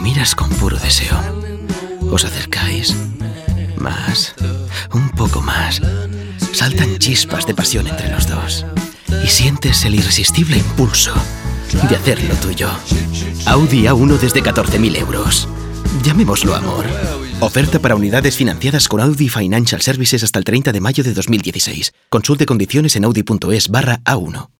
miras con puro deseo. Os acercáis. Más. Un poco más. Saltan chispas de pasión entre los dos. Y sientes el irresistible impulso de hacerlo tuyo. Audi A1 desde 14.000 euros. Llamémoslo amor. Oferta para unidades financiadas con Audi Financial Services hasta el 30 de mayo de 2016. Consulte condiciones en audi.es barra A1.